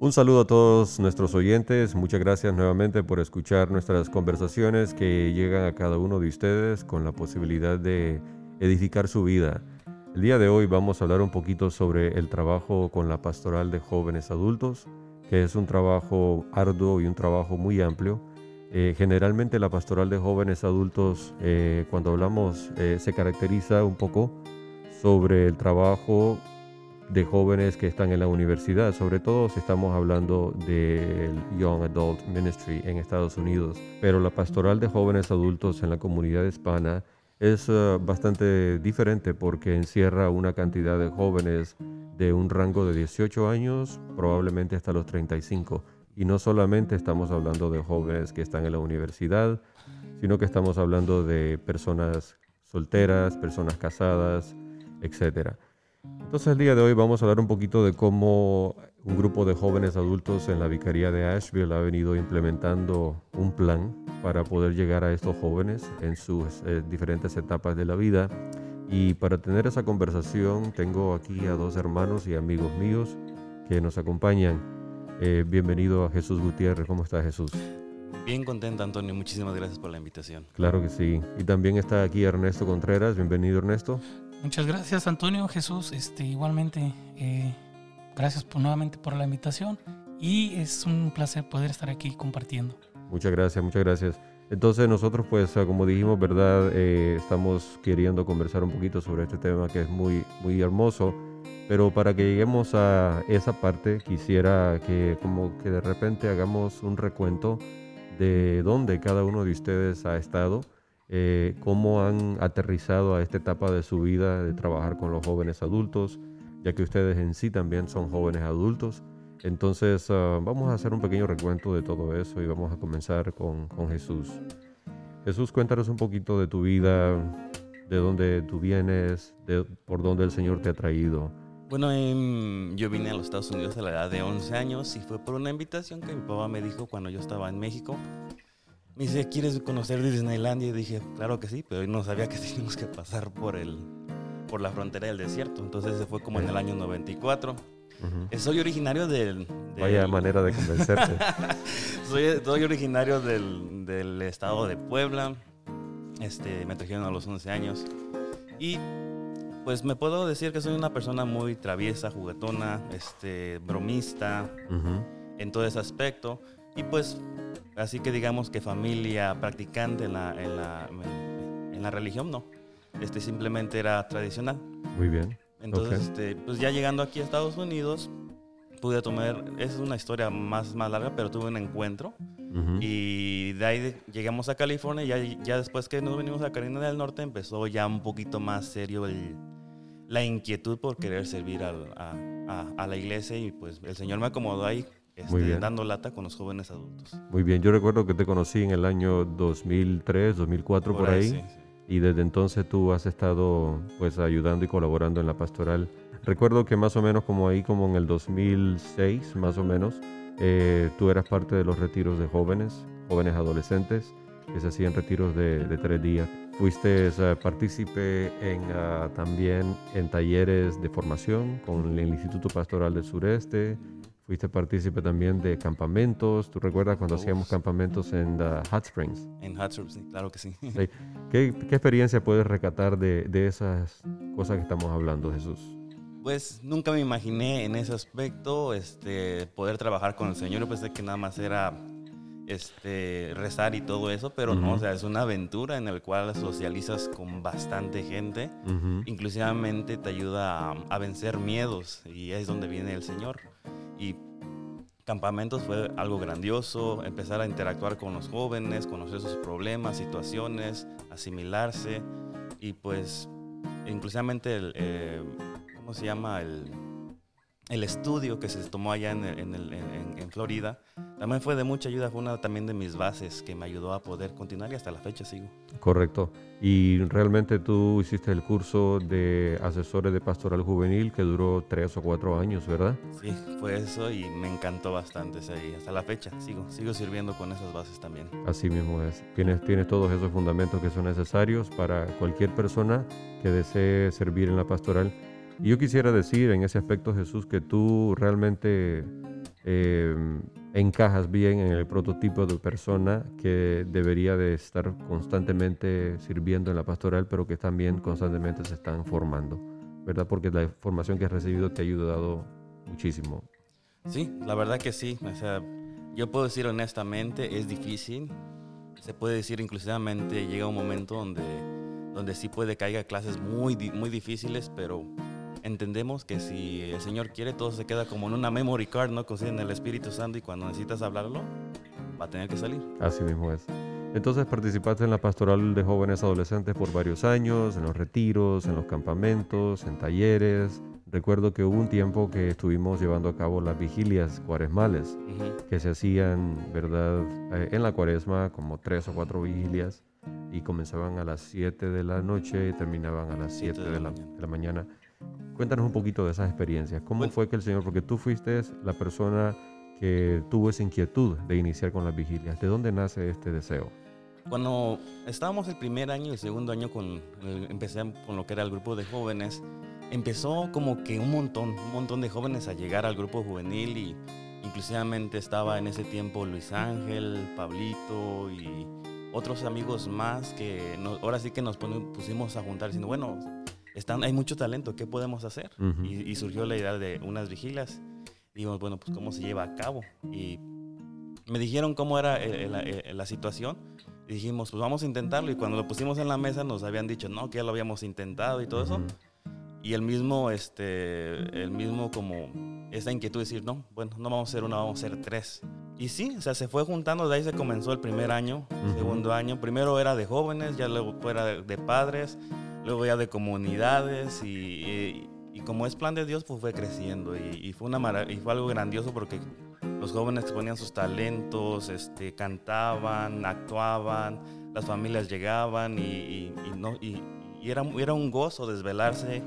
Un saludo a todos nuestros oyentes. Muchas gracias nuevamente por escuchar nuestras conversaciones que llegan a cada uno de ustedes con la posibilidad de edificar su vida. El día de hoy vamos a hablar un poquito sobre el trabajo con la pastoral de jóvenes adultos, que es un trabajo arduo y un trabajo muy amplio. Eh, generalmente la pastoral de jóvenes adultos, eh, cuando hablamos, eh, se caracteriza un poco sobre el trabajo de jóvenes que están en la universidad, sobre todo si estamos hablando del Young Adult Ministry en Estados Unidos. Pero la pastoral de jóvenes adultos en la comunidad hispana es uh, bastante diferente porque encierra una cantidad de jóvenes de un rango de 18 años, probablemente hasta los 35. Y no solamente estamos hablando de jóvenes que están en la universidad, sino que estamos hablando de personas solteras, personas casadas, etcétera. Entonces el día de hoy vamos a hablar un poquito de cómo un grupo de jóvenes adultos en la Vicaría de Asheville ha venido implementando un plan para poder llegar a estos jóvenes en sus eh, diferentes etapas de la vida. Y para tener esa conversación tengo aquí a dos hermanos y amigos míos que nos acompañan. Eh, bienvenido a Jesús Gutiérrez. ¿Cómo está Jesús? Bien contento, Antonio. Muchísimas gracias por la invitación. Claro que sí. Y también está aquí Ernesto Contreras. Bienvenido, Ernesto. Muchas gracias, Antonio, Jesús. Este, igualmente, eh, gracias por, nuevamente por la invitación y es un placer poder estar aquí compartiendo. Muchas gracias, muchas gracias. Entonces nosotros pues ah, como dijimos, ¿verdad? Eh, estamos queriendo conversar un poquito sobre este tema que es muy, muy hermoso, pero para que lleguemos a esa parte quisiera que como que de repente hagamos un recuento de dónde cada uno de ustedes ha estado eh, cómo han aterrizado a esta etapa de su vida de trabajar con los jóvenes adultos, ya que ustedes en sí también son jóvenes adultos. Entonces ah, vamos a hacer un pequeño recuento de todo eso y vamos a comenzar con, con Jesús. Jesús, cuéntanos un poquito de tu vida, de dónde tú vienes, de, por dónde el Señor te ha traído. Bueno, em, yo vine a los Estados Unidos a la edad de 11 años y fue por una invitación que mi papá me dijo cuando yo estaba en México. Me dice, ¿quieres conocer Disneylandia? Y dije, claro que sí, pero no sabía que teníamos que pasar por, el, por la frontera del desierto. Entonces se fue como en el año 94. Eh, soy originario del, Vaya manera de convencerte. soy, soy, originario del, del, estado de Puebla. Este, me trajeron a los 11 años. Y pues me puedo decir que soy una persona muy traviesa, juguetona, este, bromista, en todo ese aspecto. Y pues Así que digamos que familia practicante en la, en la, en la religión, no. Este simplemente era tradicional. Muy bien. Entonces, este, pues ya llegando aquí a Estados Unidos, pude tomar, es una historia más, más larga, pero tuve un encuentro. Y de ahí llegamos a California y ya, ya después que nos venimos a Carolina del Norte empezó ya un poquito más serio el, la inquietud por querer servir a, a, a, la iglesia y pues el Señor me acomodó ahí este, dando lata con los jóvenes adultos. Muy bien, yo recuerdo que te conocí en el año 2003, 2004 por, ahí, y desde entonces tú has estado pues ayudando y colaborando en la pastoral. Recuerdo que más o menos como ahí, como en el 2006, más o menos, eh, tú eras parte de los retiros de jóvenes, jóvenes adolescentes, que se hacían retiros de, tres días. Fuiste partícipe en, ah, también en talleres de formación con el Instituto Pastoral del Sureste, Fuiste partícipe también de campamentos. ¿Tú recuerdas cuando hacíamos campamentos en Hot Springs? En Hot Springs, claro que sí. ¿Qué, ¿Qué, experiencia puedes recatar de, de, esas cosas que estamos hablando, Jesús? Pues nunca me imaginé en ese aspecto este, poder trabajar con el Señor. Yo pensé que nada más era este, rezar y todo eso, pero no, o sea, es una aventura en la cual socializas con bastante gente. Inclusivamente te ayuda a, a vencer miedos y es donde viene el Señor. Y campamentos fue algo grandioso, empezar a interactuar con los jóvenes, conocer sus problemas, situaciones, asimilarse y pues inclusivamente el, eh, ¿cómo se llama? El, el estudio que se tomó allá en, en, Florida también fue de mucha ayuda, fue una también de mis bases que me ayudó a poder continuar y hasta la fecha sigo. Correcto. Y realmente tú hiciste el curso de asesores de pastoral juvenil que duró tres o cuatro años, ¿verdad? Sí, fue eso y me encantó bastante. Hasta la fecha sigo, sigo sirviendo con esas bases también. Así mismo es. Tienes, tienes todos esos fundamentos que son necesarios para cualquier persona que desee servir en la pastoral y yo quisiera decir en ese aspecto, Jesús, que tú realmente eh, encajas bien en el prototipo de persona que debería de estar constantemente sirviendo en la pastoral, pero que también constantemente se están formando, ¿verdad? Porque la formación que has recibido te ha ayudado muchísimo. Sí, la verdad que sí. O sea, yo puedo decir honestamente, es difícil. Se puede decir inclusivamente llega un momento donde, donde sí puede caer clases muy, muy difíciles, pero entendemos que si el Señor quiere, todo se queda como en una memory card, ¿no? Como en el Espíritu Santo y cuando necesitas hablarlo, va a tener que salir. Así mismo es. Entonces participaste en la pastoral de jóvenes adolescentes por varios años, en los retiros, en los campamentos, en talleres. Recuerdo que hubo un tiempo que estuvimos llevando a cabo las vigilias cuaresmales, que se hacían, ¿verdad?, eh, en la cuaresma, como tres o cuatro vigilias, y comenzaban a las 7 de la noche y terminaban a las 7 de, la, de la mañana. Cuéntanos un poquito de esas experiencias. ¿Cómo fue que el Señor, porque tú fuiste la persona que tuvo esa inquietud de iniciar con las vigilias, ¿de dónde nace este deseo? Cuando estábamos el primer año y el segundo año, con, empecé con lo que era el grupo de jóvenes, empezó como que un montón, un montón de jóvenes a llegar al grupo juvenil y inclusivamente estaba en ese tiempo Luis Ángel, Pablito y otros amigos más que ahora sí que nos pusimos a juntar diciendo, bueno, hay mucho talento, ¿qué podemos hacer? y, surgió la idea de unas vigilias. Y dijimos, bueno, pues cómo se lleva a cabo. Y me dijeron cómo era eh, eh, eh, la, situación. Y dijimos, pues vamos a intentarlo. Y cuando lo pusimos en la mesa nos habían dicho, no, que ya lo habíamos intentado y todo eso. Y el mismo, este, el mismo como esa inquietud de decir, no, bueno, no vamos a ser una, vamos a ser tres. Y sí, o sea, se fue juntando, de ahí se comenzó el primer año, segundo año. Primero era de jóvenes, ya luego era de padres, luego ya de comunidades y, y, como es plan de Dios, pues fue creciendo y, fue, una y fue algo grandioso porque los jóvenes ponían sus talentos, este, cantaban, actuaban, las familias llegaban y, no, y, era, era un gozo desvelarse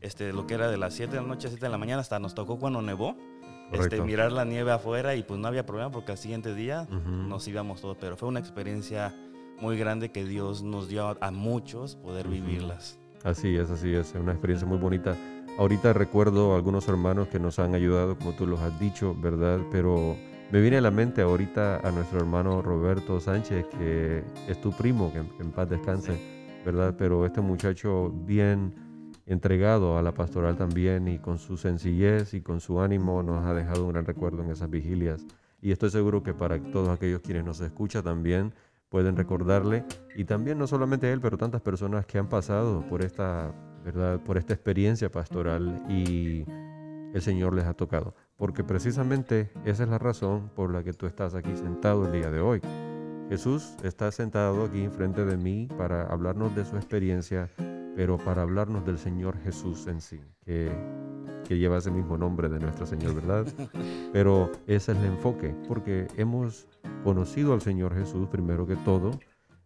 este, lo que era de las 7 de la noche a 7 de la mañana, hasta nos tocó cuando nevó. Este, mirar la nieve afuera y pues no había problema porque al siguiente día nos íbamos todos, pero fue una experiencia muy grande que Dios nos dio a, muchos poder vivirlas. Así es, así es, una experiencia muy bonita. Ahorita recuerdo algunos hermanos que nos han ayudado, como tú los has dicho, ¿verdad? Pero me viene a la mente ahorita a nuestro hermano Roberto Sánchez, que es tu primo, que en, paz descanse, ¿verdad? Pero este muchacho bien entregado a la pastoral también y con su sencillez y con su ánimo nos ha dejado un gran recuerdo en esas vigilias. Y estoy seguro que para todos aquellos quienes nos escuchan también, pueden recordarle y también no solamente él, pero tantas personas que han pasado por esta, ¿verdad? Por esta experiencia pastoral y el Señor les ha tocado, porque precisamente esa es la razón por la que tú estás aquí sentado el día de hoy. Jesús está sentado aquí enfrente de mí para hablarnos de su experiencia, pero para hablarnos del Señor Jesús en sí, que, que lleva ese mismo nombre de nuestro Señor, ¿verdad? Pero ese es el enfoque, porque hemos conocido al Señor Jesús primero que todo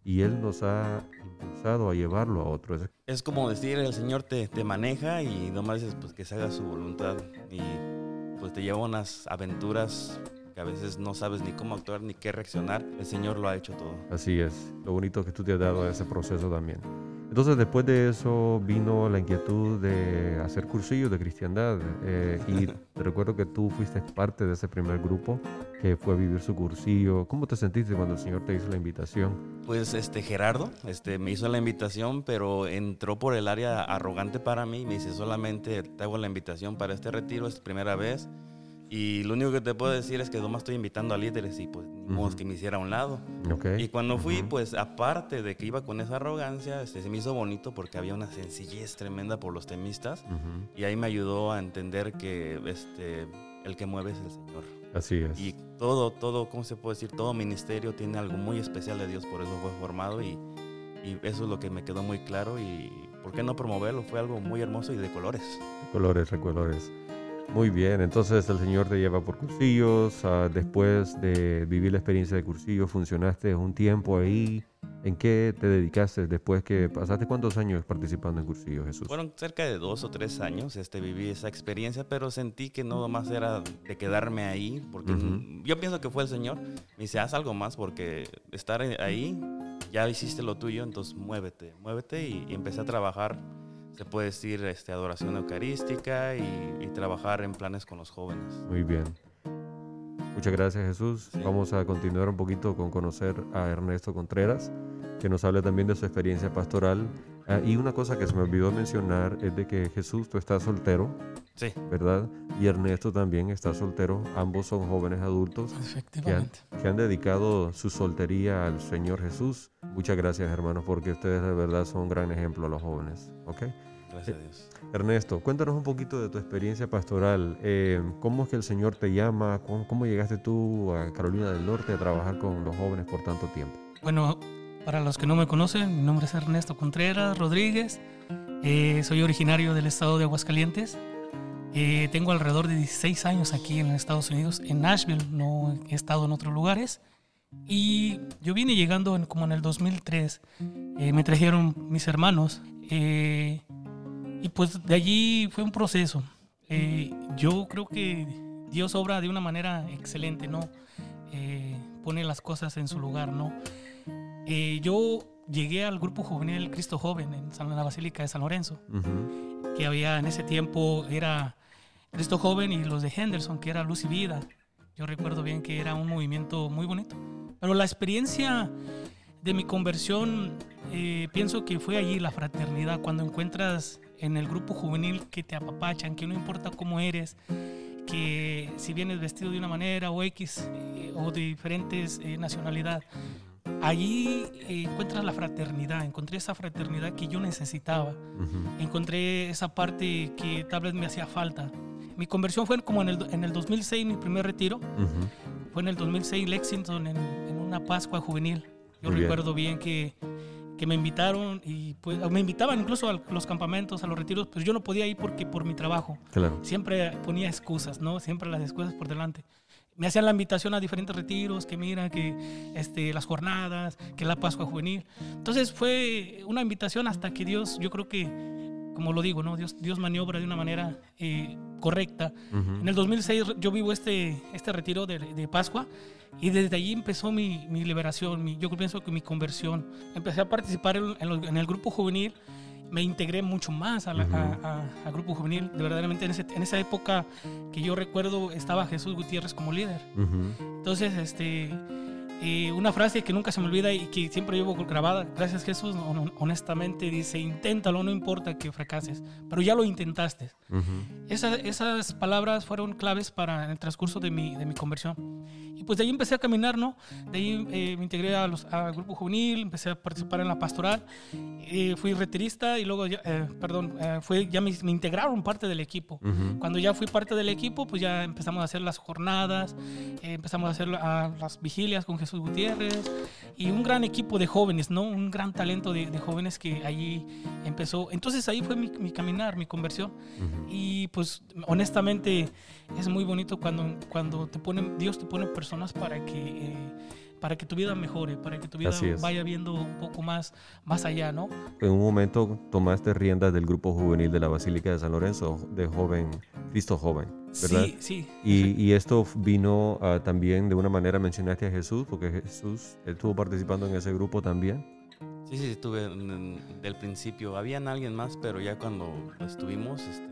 y Él nos ha impulsado a llevarlo a otros. Es como decir, el Señor te, te maneja y nomás dices pues, que se haga su voluntad y pues te lleva unas aventuras que a veces no sabes ni cómo actuar ni qué reaccionar. El Señor lo ha hecho todo. Así es, lo bonito que tú te has dado a ese proceso también. Entonces después de eso vino la inquietud de hacer cursillos de cristiandad eh, y te recuerdo que tú fuiste parte de ese primer grupo que fue a vivir su cursillo. ¿Cómo te sentiste cuando el Señor te hizo la invitación? Pues este Gerardo este, me hizo la invitación, pero entró por el área arrogante para mí. Me dice solamente te hago la invitación para este retiro, es primera vez. Y lo único que te puedo decir es que nomás estoy invitando a líderes y pues ni que me hiciera a un lado. Y cuando fui, pues aparte de que iba con esa arrogancia, este, se me hizo bonito porque había una sencillez tremenda por los temistas. Y ahí me ayudó a entender que este, el que mueve es el Señor. Así es. Y todo, todo, ¿cómo se puede decir? Todo ministerio tiene algo muy especial de Dios, por eso fue formado y, y eso es lo que me quedó muy claro y ¿por qué no promoverlo? Fue algo muy hermoso y de colores. Colores, de colores. Muy bien, entonces el Señor te lleva por cursillos, ah, después de vivir la experiencia de cursillos, funcionaste un tiempo ahí. ¿En qué te dedicaste después que pasaste cuántos años participando en cursillos, Jesús? Fueron cerca de dos o tres años, este, viví esa experiencia, pero sentí que no más era de quedarme ahí, porque yo pienso que fue el Señor. Me dice, haz algo más, porque estar ahí, ya hiciste lo tuyo, entonces muévete, muévete y empecé a trabajar se puede decir este, adoración eucarística y, trabajar en planes con los jóvenes. Muy bien. Muchas gracias Jesús. Vamos a continuar un poquito con conocer a Ernesto Contreras, que nos hable también de su experiencia pastoral. Ah, y una cosa que se me olvidó mencionar es de que Jesús, tú estás soltero, Sí. ¿verdad? Y Ernesto también está soltero. Ambos son jóvenes adultos que han, Efectivamente. que han dedicado su soltería al Señor Jesús. Muchas gracias hermanos, porque ustedes de verdad son un gran ejemplo a los jóvenes. ¿ok? Gracias a Dios. Ernesto, cuéntanos un poquito de tu experiencia pastoral. Eh, ¿Cómo es que el Señor te llama? ¿Cómo, cómo llegaste tú a Carolina del Norte a trabajar con los jóvenes por tanto tiempo? Bueno, para los que no me conocen, mi nombre es Ernesto Contreras Rodríguez. Eh, soy originario del estado de Aguascalientes. Eh, tengo alrededor de 16 años aquí en Estados Unidos, en Nashville. No he estado en otros lugares. Y yo vine llegando en- como en el 2003. Eh, me trajeron mis hermanos. eh, y pues de allí fue un proceso. Eh, yo creo que Dios obra de una manera excelente, ¿no? Eh, pone las cosas en su lugar, ¿no? Eh, yo llegué al grupo juvenil Cristo Joven en San- la Basílica de San Lorenzo, Ujú, que había en ese tiempo era Cristo Joven y los de Henderson, que era Luz y Vida. Yo recuerdo bien que era un movimiento muy bonito. Pero la experiencia de mi conversión, eh, pienso que fue allí la fraternidad, cuando encuentras en el grupo juvenil que te apapachan, que no importa cómo eres, que si vienes vestido de una manera o X eh, o de diferentes eh, nacionalidad, allí eh, encuentras la fraternidad, encontré esa fraternidad que yo necesitaba, ujú. encontré esa parte que tal vez me hacía falta. Mi conversión fue como en el, en el 2006, mi primer retiro, Ujú. fue en el 2006 Lexington, en, en una Pascua juvenil. Yo Muy bien. recuerdo bien que, que me invitaron y pues me invitaban incluso a los campamentos, a los retiros, pero yo no podía ir porque por mi trabajo. Claro. Siempre ponía excusas, ¿no? Siempre las excusas por delante. Me hacían la invitación a diferentes retiros, que mira, que este, las jornadas, que la Pascua Juvenil. Entonces fue una invitación hasta que Dios, yo creo que, como lo digo, ¿no? Dios, Dios maniobra de una manera eh, correcta. En el 2006 yo vivo este, este retiro de, de Pascua y desde allí empezó mi, mi liberación, mi- yo pienso que mi conversión. Empecé a participar en, en en el grupo juvenil, me integré mucho más a la- Ujú. a- a- al grupo juvenil. De verdaderamente en, ese- en esa época que yo recuerdo estaba Jesús Gutiérrez como líder. Ujú. Entonces, este, una frase que nunca se me olvida y que siempre llevo grabada, gracias Jesús, hon- honestamente dice, inténtalo, no importa que fracases, pero ya lo intentaste. Ujú. Esa- esas palabras fueron claves para el transcurso de mi, de mi conversión. Y pues de ahí empecé a caminar, ¿no? De ahí eh, me integré a al grupo juvenil, empecé a participar en la pastoral, eh, fui retirista y luego, ya, eh, perdón, eh, fue, ya me, me integraron parte del equipo. Ujú. Cuando ya fui parte del equipo, pues ya empezamos a hacer las jornadas, eh, empezamos a hacer la- las vigilias con Jesús Gutiérrez y un gran equipo de jóvenes, ¿no? Un gran talento de, de jóvenes que allí empezó. Entonces ahí fue mi, mi caminar, mi conversión. Ujú. Y pues honestamente es muy bonito cuando, cuando te ponen, Dios te pone personas para que, eh, para que tu vida mejore, para que tu vida vaya viendo un poco más, más allá, ¿no? En un momento tomaste riendas del grupo juvenil de la Basílica de San Lorenzo, de joven, Cristo joven, ¿verdad? Sí, sí. Y, y esto vino ah, también de una manera, mencionaste a Jesús, porque Jesús estuvo participando en ese grupo también. Sí, sí, estuve en- en- del principio. Habían alguien más, pero ya cuando estuvimos, este,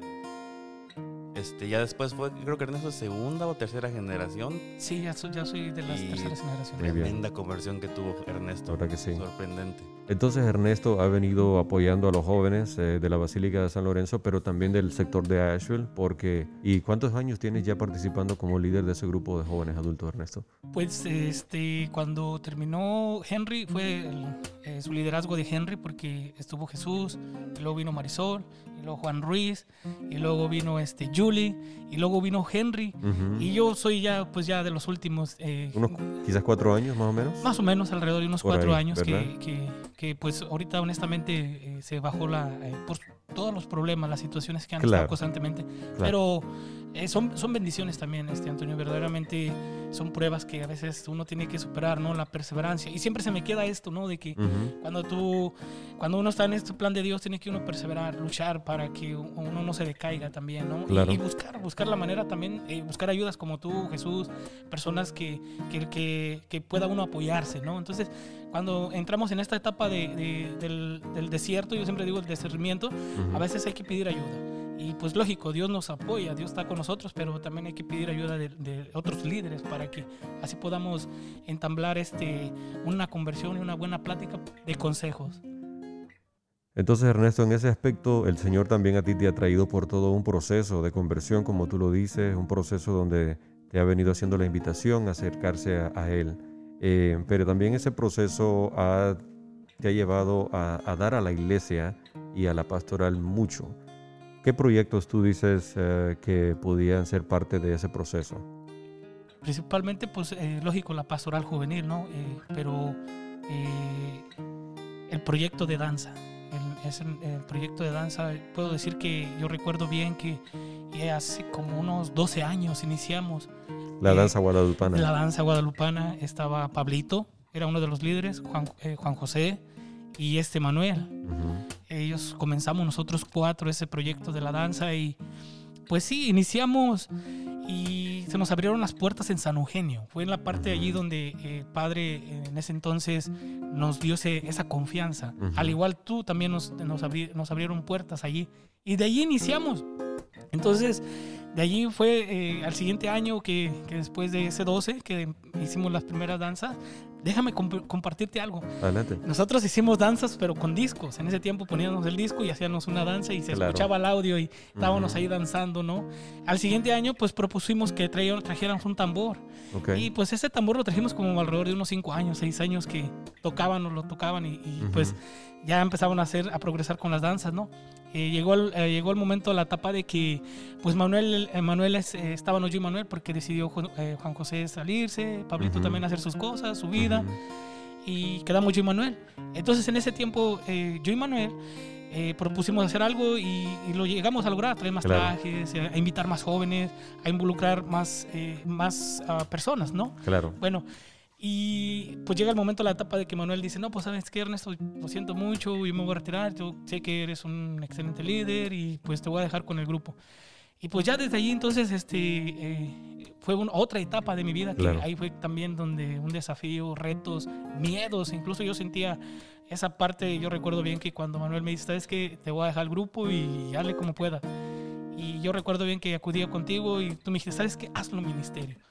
este, ya después fue, creo que Ernesto segunda o tercera generación. Sí, ya soy, ya soy de las Y- terceras generaciones. Tremenda conversión que tuvo Ernesto. Verdad que sí. Sorprendente. Entonces Ernesto ha venido apoyando a los jóvenes eh, de la Basílica de San Lorenzo, pero también del sector de Asheville, porque ¿y cuántos años tienes ya participando como líder de ese grupo de jóvenes adultos, Ernesto? Pues este, cuando terminó Henry, fue el- eh, su liderazgo de Henry, porque estuvo Jesús, y luego vino Marisol, y luego Juan Ruiz, y luego vino este, Julie, y luego vino Henry, Ujú. y yo soy ya, pues ya de los últimos, eh, Unos quizás cuatro años más o menos. más o menos alrededor de unos Por cuatro ahí, años que, que, que, pues ahorita honestamente eh, se bajó la, eh, por todos los problemas, las situaciones que han Claro. estado constantemente, Claro. pero eh, son, son bendiciones también, este Antonio, verdaderamente son pruebas que a veces uno tiene que superar, ¿no? La perseverancia. Y siempre se me queda esto, ¿no? De que cuando tú, cuando uno está en este plan de Dios, tiene que uno perseverar, luchar para que uno no se decaiga también, ¿no? Y- Claro. Y, buscar, buscar la manera también, eh, buscar ayudas como tú, Jesús, personas que, que, que, que pueda uno apoyarse, ¿no? Entonces, cuando entramos en esta etapa de, de- del, del desierto, yo siempre digo el discernimiento, a veces hay que pedir ayuda. Y pues lógico, Dios nos apoya, Dios está con nosotros, pero también hay que pedir ayuda de, de otros líderes para que así podamos entablar este, una conversión y una buena plática de consejos. Entonces, Ernesto, en ese aspecto, el Señor también a ti te ha traído por todo un proceso de conversión, como tú lo dices, un proceso donde te ha venido haciendo la invitación a acercarse a, Él. Eh, pero también ese proceso te ha llevado a, dar a la iglesia y a la pastoral mucho. ¿Qué proyectos tú dices eh, que podían ser parte de ese proceso? Principalmente, pues, eh, lógico, la pastoral juvenil, ¿no? pero el proyecto de danza es el, proyecto de danza. Puedo decir que yo recuerdo bien que hace como unos 12 años iniciamos. La danza guadalupana. La danza guadalupana. Estaba Pablito, era uno de los líderes, Juan, eh, Juan José y este Manuel. Ellos comenzamos nosotros cuatro ese proyecto de la danza y pues sí, iniciamos y se nos abrieron las puertas en San Eugenio. Fue en la parte de allí donde el eh, Padre en ese entonces nos dio esa confianza. Al igual tú también nos, nos, nos, abrieron puertas allí. Y de allí iniciamos. Entonces, de allí fue eh, al siguiente año que, que, después de ese 12, que hicimos las primeras danzas, déjame compartirte algo. Adelante. Nosotros hicimos danzas, pero con discos. En ese tiempo poníamos el disco y hacíamos una danza y se escuchaba el audio y estábamos ahí danzando, ¿no? Al siguiente año, pues propusimos que trajeran un tambor. Y pues ese tambor lo trajimos como alrededor de unos 5 años, 6 años que tocaban o lo tocaban y, pues ya empezaban a hacer, a progresar con las danzas, ¿no? Eh, llegó, el, eh, llegó el momento, la etapa de que pues Manuel, eh, Manuel estaba no yo y Manuel porque decidió Juan José salirse, Pablito también hacer sus cosas, su vida, y quedamos yo y Manuel. Entonces en ese tiempo yo y Manuel propusimos hacer algo y, lo llegamos a lograr, traer más trajes, a, invitar más jóvenes, a involucrar más, más ah, personas, ¿no? Claro. Bueno. Y pues llega el momento, la etapa de que Manuel dice, no, pues sabes que Ernesto, lo siento mucho, yo me voy a retirar, yo sé que eres un excelente líder y pues te voy a dejar con el grupo. Y pues ya desde allí entonces este, eh, fue otra etapa de mi vida, que ahí fue también donde un desafío, retos, miedos, incluso yo sentía esa parte, yo recuerdo bien que cuando Manuel me dice, sabes que te voy a dejar el grupo y hazle como pueda. Y yo recuerdo bien que acudía contigo y tú me dijiste, ¿sabes qué? Hazlo ministerio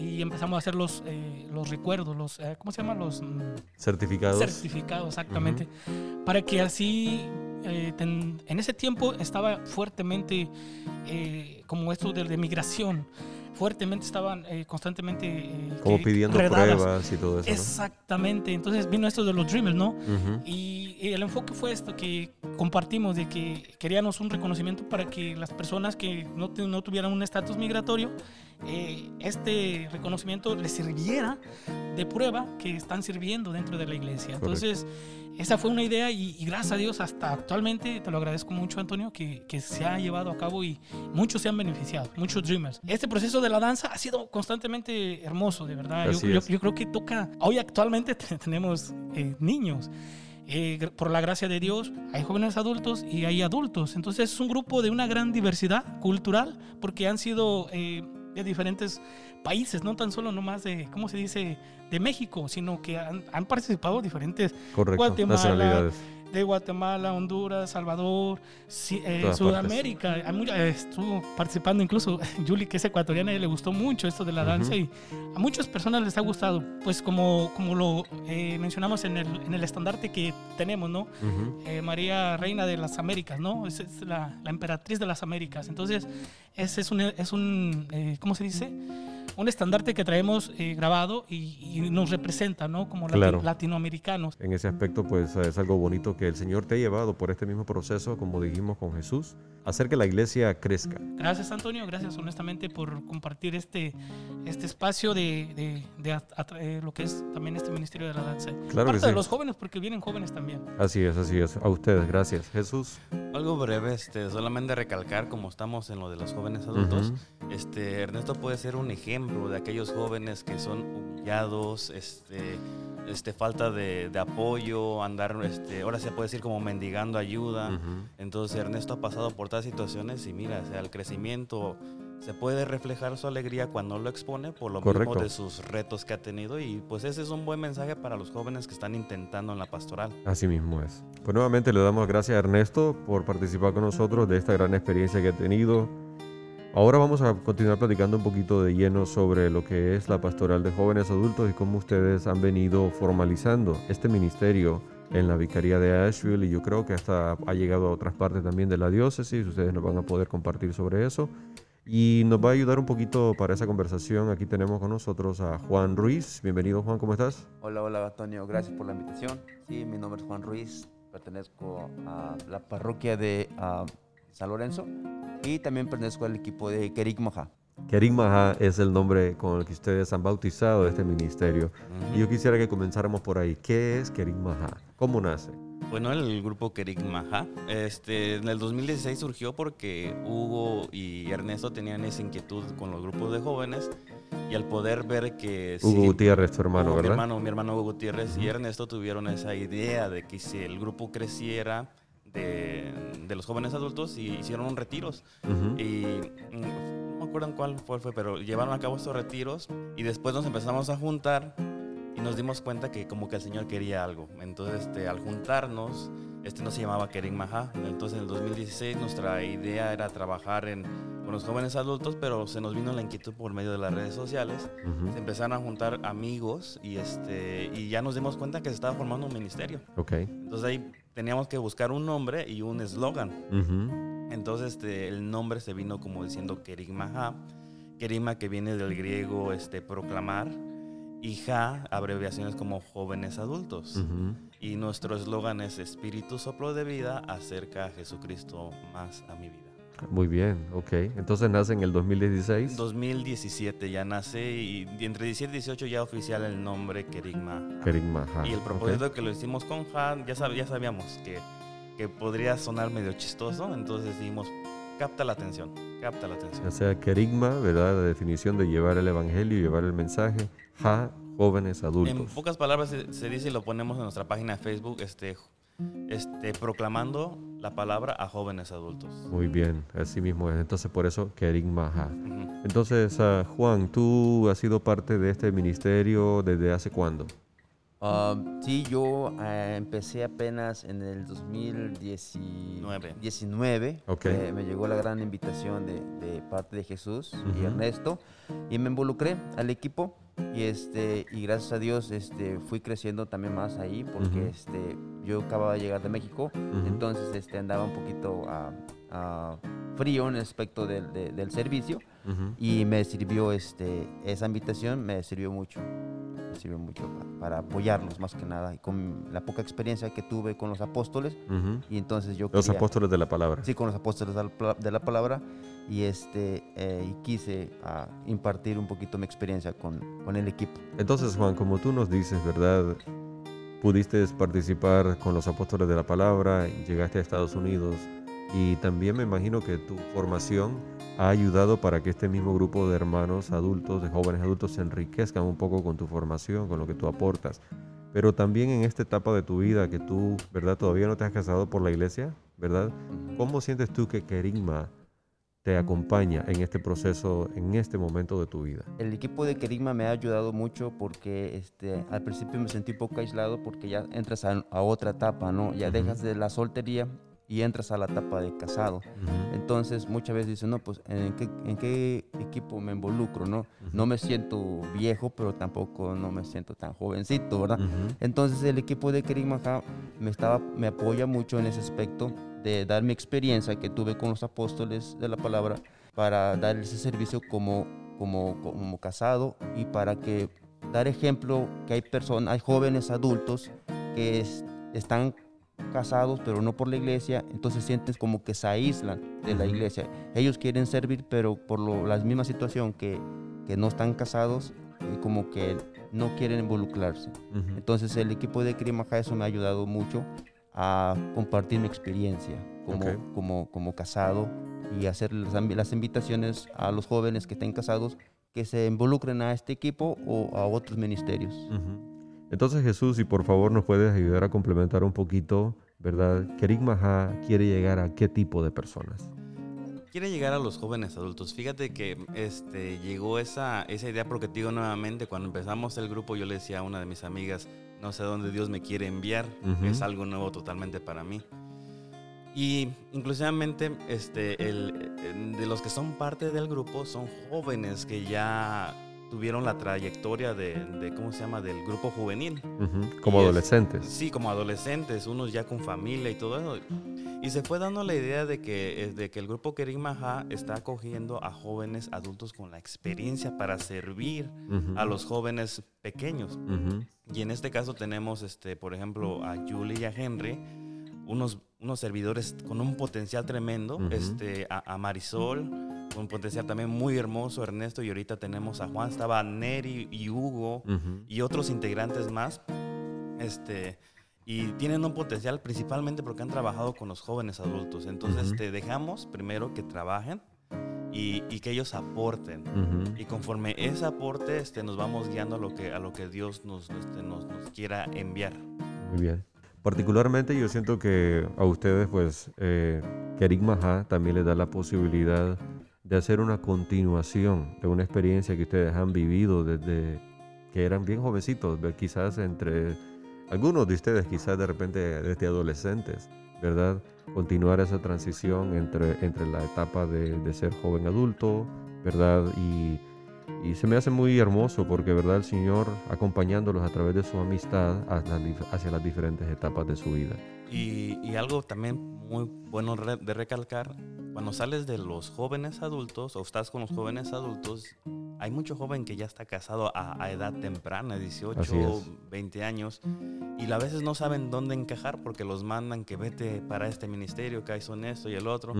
y empezamos a hacer los, eh, los recuerdos, los, eh, ¿cómo se llaman? Los mm, certificados. Certificados, exactamente. Para que así, eh, en ese tiempo estaba fuertemente como esto de, de migración fuertemente estaban constantemente como pidiendo pruebas y todo eso exactamente. Entonces vino esto de los dreamers no y, y, el enfoque fue esto que compartimos de que queríamos un reconocimiento para que las personas que no, no tuvieran un estatus migratorio eh, este reconocimiento les sirviera de prueba que están sirviendo dentro de la iglesia. Entonces, esa fue una idea y, gracias a Dios hasta actualmente, te lo agradezco mucho Antonio, que, que, se ha llevado a cabo y muchos se han beneficiado, muchos dreamers. Este proceso de la danza ha sido constantemente hermoso, de verdad. Yo, yo, creo que toca, hoy actualmente tenemos eh, niños. Eh, por la gracia de Dios, hay jóvenes adultos y hay adultos. Entonces es un grupo de una gran diversidad cultural porque han sido de diferentes países, no tan solo nomás de, ¿cómo se dice?, de México, sino que han, participado diferentes Guatemala, de Guatemala, Honduras, Salvador, eh, Sudamérica. estuvo participando incluso Julie, que es ecuatoriana, y le gustó mucho esto de la danza y a muchas personas les ha gustado. Pues como, como lo eh, mencionamos en el, en el, estandarte que tenemos, ¿no? Eh, María Reina de las Américas, ¿no? Es, es la, la, emperatriz de las Américas. Entonces, ese es un, es un ¿cómo se dice? Un estandarte que traemos eh, grabado y, nos representa, ¿no? Como latinoamericanos. En ese aspecto, pues es algo bonito que el Señor te ha llevado por este mismo proceso, como dijimos con Jesús, hacer que la iglesia crezca. Gracias, Antonio. Gracias, honestamente, por compartir este, este espacio de, de, eh, lo que es también este ministerio de la danza. Claro Parte de los jóvenes, porque vienen jóvenes también. Así es, así es. A ustedes, gracias. Jesús. Algo breve, este, solamente recalcar, como estamos en lo de los jóvenes adultos, este, Ernesto puede ser un ejemplo de aquellos jóvenes que son humillados, este, este, falta de, apoyo, andar, este, ahora se puede decir como mendigando ayuda. Entonces Ernesto ha pasado por todas situaciones y mira, sea, el crecimiento se puede reflejar su alegría cuando lo expone por lo mismo de sus retos que ha tenido y pues ese es un buen mensaje para los jóvenes que están intentando en la pastoral. Así mismo es. Pues nuevamente le damos gracias a Ernesto por participar con nosotros de esta gran experiencia que ha tenido. Ahora vamos a continuar platicando un poquito de lleno sobre lo que es la pastoral de jóvenes adultos y cómo ustedes han venido formalizando este ministerio en la Vicaría de Asheville y yo creo que hasta ha llegado a otras partes también de la diócesis. Ustedes nos van a poder compartir sobre eso. Y nos va a ayudar un poquito para esa conversación. Aquí tenemos con nosotros a Juan Ruiz. Bienvenido Juan, ¿cómo estás? Hola, hola Antonio, gracias por la invitación. Sí, mi nombre es Juan Ruiz, pertenezco a la parroquia de San Lorenzo y también pertenezco al equipo de Kerigmaha. Kerigmaha es el nombre con el que ustedes han bautizado este ministerio. Y yo quisiera que comenzáramos por ahí. ¿Qué es Kerigmaha? ¿Cómo nace? Bueno, el grupo Kerigmaha, este, en el 2016 surgió porque Hugo y Ernesto tenían esa inquietud con los grupos de jóvenes y al poder ver que... Hugo Gutiérrez, tu hermano, ¿verdad? Mi hermano, mi hermano Hugo Gutiérrez y Ernesto tuvieron esa idea de que si el grupo creciera de, de los jóvenes adultos y hicieron un retiros. Y mm, no me acuerdo cuál fue, pero llevaron a cabo estos retiros y después nos empezamos a juntar y nos dimos cuenta que como que el Señor quería algo. Entonces, este, al juntarnos, este no se llamaba Kering Maha. Entonces, en el 2016 nuestra idea era trabajar en, con los jóvenes adultos, pero se nos vino la inquietud por medio de las redes sociales. Se empezaron a juntar amigos y, este, y ya nos dimos cuenta que se estaba formando un ministerio. Okay. Entonces ahí teníamos que buscar un nombre y un eslogan. Entonces este, el nombre se vino como diciendo Kerigmaha. Kerigma que viene del griego este, proclamar y Ja, abreviaciones como jóvenes adultos. Y nuestro eslogan es Espíritu soplo de vida, acerca a Jesucristo más a mi vida. Muy bien, ok. Entonces nace en el 2016. 2017 ya nace y entre 17 y 18 ya oficial el nombre Kerigma. Kerigma, Y el propósito que lo hicimos con Ja, ya, ya sabíamos que, que podría sonar medio chistoso, entonces decidimos capta la atención, capta la atención. O sea, kerigma, ¿verdad? La definición de llevar el evangelio, llevar el mensaje. Ja, jóvenes adultos. En pocas palabras se, dice y lo ponemos en nuestra página de Facebook, este, este, proclamando la palabra a jóvenes adultos. Muy bien, así mismo es. Entonces, por eso, kerigma ja. Entonces, uh, Juan, tú has sido parte de este ministerio desde hace cuándo? Um, sí, yo eh, empecé apenas en el 2019. 19. Okay. me llegó la gran invitación de, parte de Jesús y Ernesto y me involucré al equipo y este y gracias a Dios este fui creciendo también más ahí porque este yo acababa de llegar de México entonces este andaba un poquito a, frío en el aspecto del, del servicio y me sirvió este esa invitación me sirvió mucho sirve mucho para, apoyarlos más que nada y con la poca experiencia que tuve con los apóstoles y entonces yo los apóstoles de la palabra. Sí con los apóstoles de la palabra y este eh, y quise ah, impartir un poquito mi experiencia con, con el equipo. Entonces Juan como tú nos dices verdad pudiste participar con los apóstoles de la palabra llegaste a Estados Unidos y también me imagino que tu formación ha ayudado para que este mismo grupo de hermanos adultos, de jóvenes adultos, se enriquezcan un poco con tu formación, con lo que tú aportas. Pero también en esta etapa de tu vida que tú, ¿verdad? Todavía no te has casado por la iglesia, ¿verdad? ¿Cómo sientes tú que Kerigma te acompaña en este proceso, en este momento de tu vida? El equipo de Kerigma me ha ayudado mucho porque este, al principio me sentí un poco aislado porque ya entras a, otra etapa, ¿no? Ya dejas de la soltería y entras a la etapa de casado. Entonces muchas veces dicen, no, pues ¿en qué, en qué equipo me involucro? No, no me siento viejo, pero tampoco no me siento tan jovencito, ¿verdad? Entonces el equipo de Kerim me, estaba, me apoya mucho en ese aspecto de dar mi experiencia que tuve con los apóstoles de la palabra para dar ese servicio como, como, como casado y para que dar ejemplo que hay personas, hay jóvenes adultos que están casados, pero no por la iglesia, entonces sientes como que se aíslan de la iglesia. Ellos quieren servir, pero por la misma situación que, que no están casados, eh, como que no quieren involucrarse. Entonces el equipo de Crimaja eso me ha ayudado mucho a compartir mi experiencia como, como, como casado y hacer las, invitaciones a los jóvenes que estén casados que se involucren a este equipo o a otros ministerios. Entonces Jesús, si por favor nos puedes ayudar a complementar un poquito, ¿verdad? Kerik quiere llegar a qué tipo de personas. quiere llegar a los jóvenes adultos. Fíjate que este, llegó esa, esa idea porque te digo nuevamente, cuando empezamos el grupo yo le decía a una de mis amigas, no sé dónde Dios me quiere enviar, es algo nuevo totalmente para mí. Y inclusivamente este, el, de los que son parte del grupo son jóvenes que ya tuvieron la trayectoria de, ¿cómo se llama?, del grupo juvenil. Como adolescentes. sí, como adolescentes, unos ya con familia y todo eso. Y se fue dando la idea de que, eh, de que el grupo Kerim está acogiendo a jóvenes adultos con la experiencia para servir a los jóvenes pequeños. Y en este caso tenemos, este, por ejemplo, a Julie y a Henry, unos, unos servidores con un potencial tremendo, este, a, Marisol, con un potencial también muy hermoso, Ernesto, y ahorita tenemos a Juan, estaba Neri y Hugo y otros integrantes más. Este, y tienen un potencial principalmente porque han trabajado con los jóvenes adultos. Entonces, te dejamos primero que trabajen y, que ellos aporten. Y conforme ese aporte, este, nos vamos guiando a lo que, a lo que Dios nos, este, nos, nos quiera enviar. Muy bien. Particularmente yo siento que a ustedes, pues, eh, Kerik también les da la posibilidad de hacer una continuación de una experiencia que ustedes han vivido desde que eran bien jovencitos, quizás entre algunos de ustedes, quizás de repente desde adolescentes, ¿verdad? Continuar esa transición entre, entre la etapa de, ser joven adulto, ¿verdad? Y y se me hace muy hermoso porque, ¿verdad? El Señor acompañándolos a través de su amistad hacia las diferentes etapas de su vida. Y, y algo también muy bueno de recalcar, cuando sales de los jóvenes adultos o estás con los jóvenes adultos, hay mucho joven que ya está casado a, edad temprana, 18, 20 años, y a veces no saben dónde encajar porque los mandan que vete para este ministerio, que hay son esto y el otro.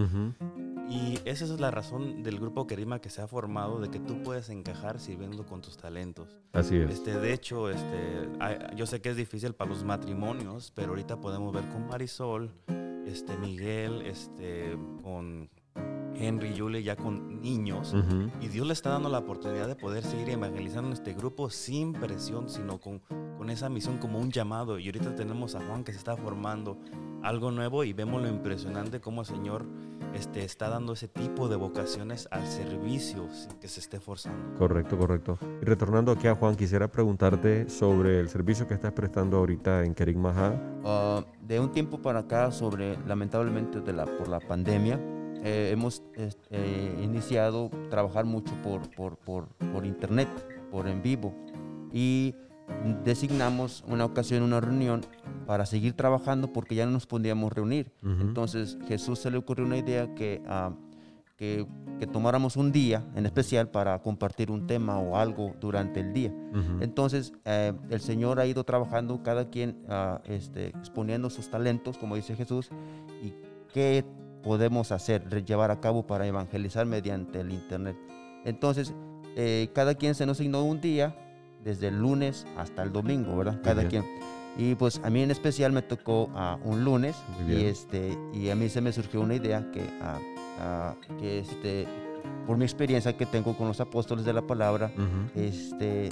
Y esa es la razón del grupo Kerima que se ha formado, de que tú puedes encajar sirviendo con tus talentos. Así es. Este, de hecho, este, yo sé que es difícil para los matrimonios, pero ahorita podemos ver con Marisol, este, Miguel, este, con Henry y Julie ya con niños y Dios le está dando la oportunidad de poder seguir evangelizando en este grupo sin presión, sino con, con esa misión como un llamado. Y ahorita tenemos a Juan que se está formando algo nuevo y vemos lo impresionante como el Señor este, está dando ese tipo de vocaciones al servicio sin que se esté forzando. Correcto, correcto. Y retornando aquí a Juan, quisiera preguntarte sobre el servicio que estás prestando ahorita en Kerik Maha. Ah, de un tiempo para acá, sobre lamentablemente de la, por la pandemia, eh, hemos eh, iniciado trabajar mucho por, por, por, por, internet, por en vivo. Y designamos una ocasión, una reunión para seguir trabajando porque ya no nos podíamos reunir. Entonces Jesús se le ocurrió una idea que, uh, que, que, tomáramos un día en especial para compartir un tema o algo durante el día. Entonces eh, el Señor ha ido trabajando cada quien uh, este, exponiendo sus talentos, como dice Jesús, y qué podemos hacer, llevar a cabo para evangelizar mediante el Internet. Entonces, eh, cada quien se nos asignó un día, desde el lunes hasta el domingo, ¿verdad? Cada quien. Y pues a mí en especial me tocó uh, un lunes y, este, y a mí se me surgió una idea que, uh, que este, por mi experiencia que tengo con los apóstoles de la palabra, este,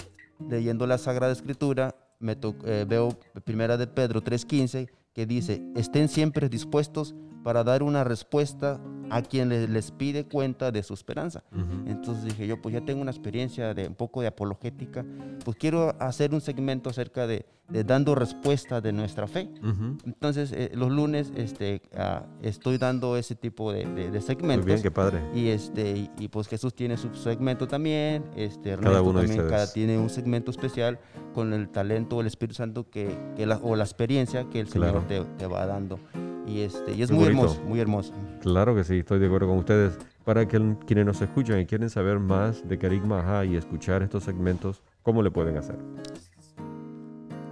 leyendo la Sagrada Escritura, me eh, veo primera de Pedro 3.15 que dice, estén siempre dispuestos para dar una respuesta a quien les, pide cuenta de su esperanza. Entonces dije yo, pues ya tengo una experiencia de un poco de apologética, pues quiero hacer un segmento acerca de, dando respuesta de nuestra fe. Entonces eh, los lunes este, ah, estoy dando ese tipo de, segmentos. Muy bien, qué padre. Y, este, y, pues Jesús tiene su segmento también, este, cada uno también tiene un segmento especial con el talento o el Espíritu Santo que, o la experiencia que el Señor te, te va dando. Y, este, y es muy hermoso, muy hermoso. Claro que sí, estoy de acuerdo con ustedes. Para que, quienes nos escuchan y quieren saber más de Kerigma y escuchar estos segmentos, ¿cómo le pueden hacer?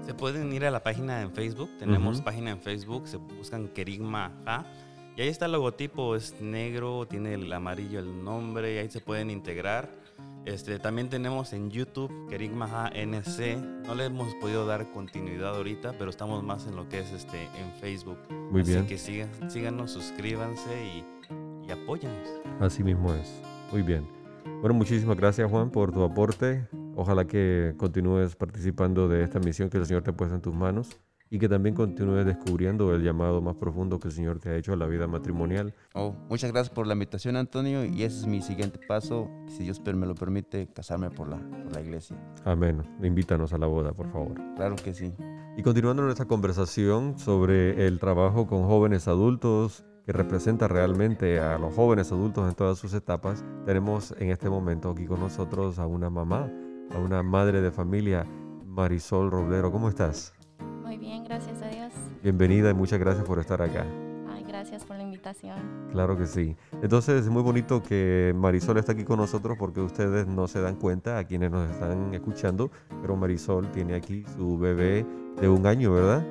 Se pueden ir a la página en Facebook, tenemos página en Facebook, se buscan Kerigma y ahí está el logotipo, es negro, tiene el amarillo el nombre y ahí se pueden integrar este, también tenemos en YouTube Kerigma NC. No le hemos podido dar continuidad ahorita, pero estamos más en lo que es este en Facebook. Muy Así bien. que sigan, síganos, suscríbanse y, y apóyanos. Así mismo es. Muy bien. Bueno, muchísimas gracias Juan por tu aporte. Ojalá que continúes participando de esta misión que el Señor te ha puesto en tus manos. Y que también continúes descubriendo el llamado más profundo que el Señor te ha hecho a la vida matrimonial. Oh, muchas gracias por la invitación, Antonio, y ese es mi siguiente paso, si Dios me lo permite, casarme por la, por la iglesia. Amén. Invítanos a la boda, por favor. Claro que sí. Y continuando nuestra conversación sobre el trabajo con jóvenes adultos, que representa realmente a los jóvenes adultos en todas sus etapas, tenemos en este momento aquí con nosotros a una mamá, a una madre de familia, Marisol Roblero. ¿Cómo estás? Muy bien, gracias a Dios. Bienvenida y muchas gracias por estar acá. Ay, gracias por la invitación. Claro que sí. Entonces es muy bonito que Marisol está aquí con nosotros porque ustedes no se dan cuenta a quienes nos están escuchando, pero Marisol tiene aquí su bebé de un año, ¿verdad?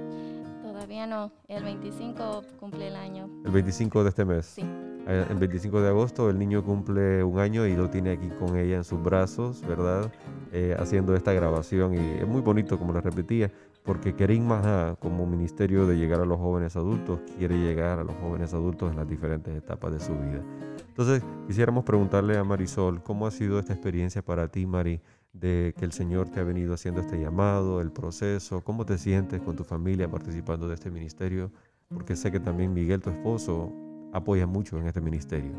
Todavía no, el 25 cumple el año. El 25 de este mes. Sí. Eh, El 25 de agosto el niño cumple un año y lo tiene aquí con ella en sus brazos, ¿verdad? Eh, haciendo esta grabación y es muy bonito como le repetía, porque Kerim Maha como ministerio de llegar a los jóvenes adultos quiere llegar a los jóvenes adultos en las diferentes etapas de su vida. Entonces quisiéramos preguntarle a Marisol, ¿cómo ha sido esta experiencia para ti, Mari, de que el Señor te ha venido haciendo este llamado, el proceso? ¿Cómo te sientes con tu familia participando de este ministerio? Porque sé que también Miguel, tu esposo, apoya mucho en este ministerio.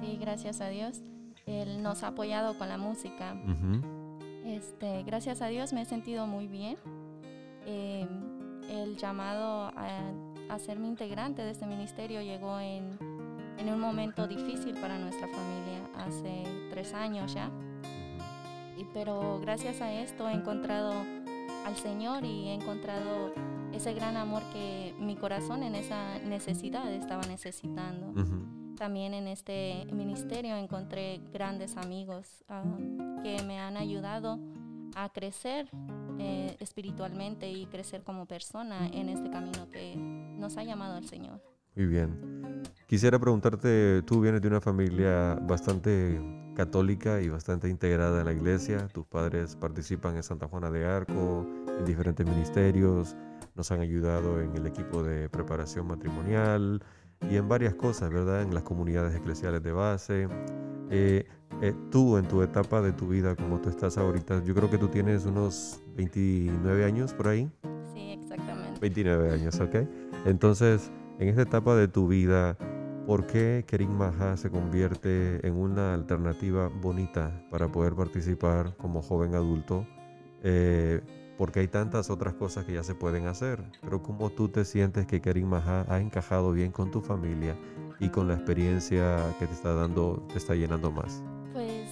Sí, gracias a Dios. Él nos ha apoyado con la música. Ujú. Este, gracias a Dios me he sentido muy bien. Eh, el llamado a, a ser mi integrante de este ministerio llegó en, en un momento difícil para nuestra familia, hace tres años ya. Y, pero gracias a esto he encontrado al Señor y he encontrado ese gran amor que mi corazón en esa necesidad estaba necesitando. Ujú. También en este ministerio encontré grandes amigos ah, que me han ayudado a crecer eh, espiritualmente y crecer como persona en este camino que nos ha llamado el Señor. Muy bien. Quisiera preguntarte, tú vienes de una familia bastante católica y bastante integrada en la iglesia. Tus padres participan en Santa Juana de Arco, en diferentes ministerios, nos han ayudado en el equipo de preparación matrimonial y en varias cosas, ¿verdad? En las comunidades eclesiales de base. Eh, eh, tú en tu etapa de tu vida, como tú estás ahorita, yo creo que tú tienes unos 29 años por ahí. Sí, exactamente. 29 años, ¿ok? Entonces, en esta etapa de tu vida, ¿por qué Kerim Maha se convierte en una alternativa bonita para poder participar como joven adulto? Eh, porque hay tantas otras cosas que ya se pueden hacer. Pero ¿cómo tú te sientes que Kerim Maha ha encajado bien con tu familia y con la experiencia que te está dando, te está llenando más? Pues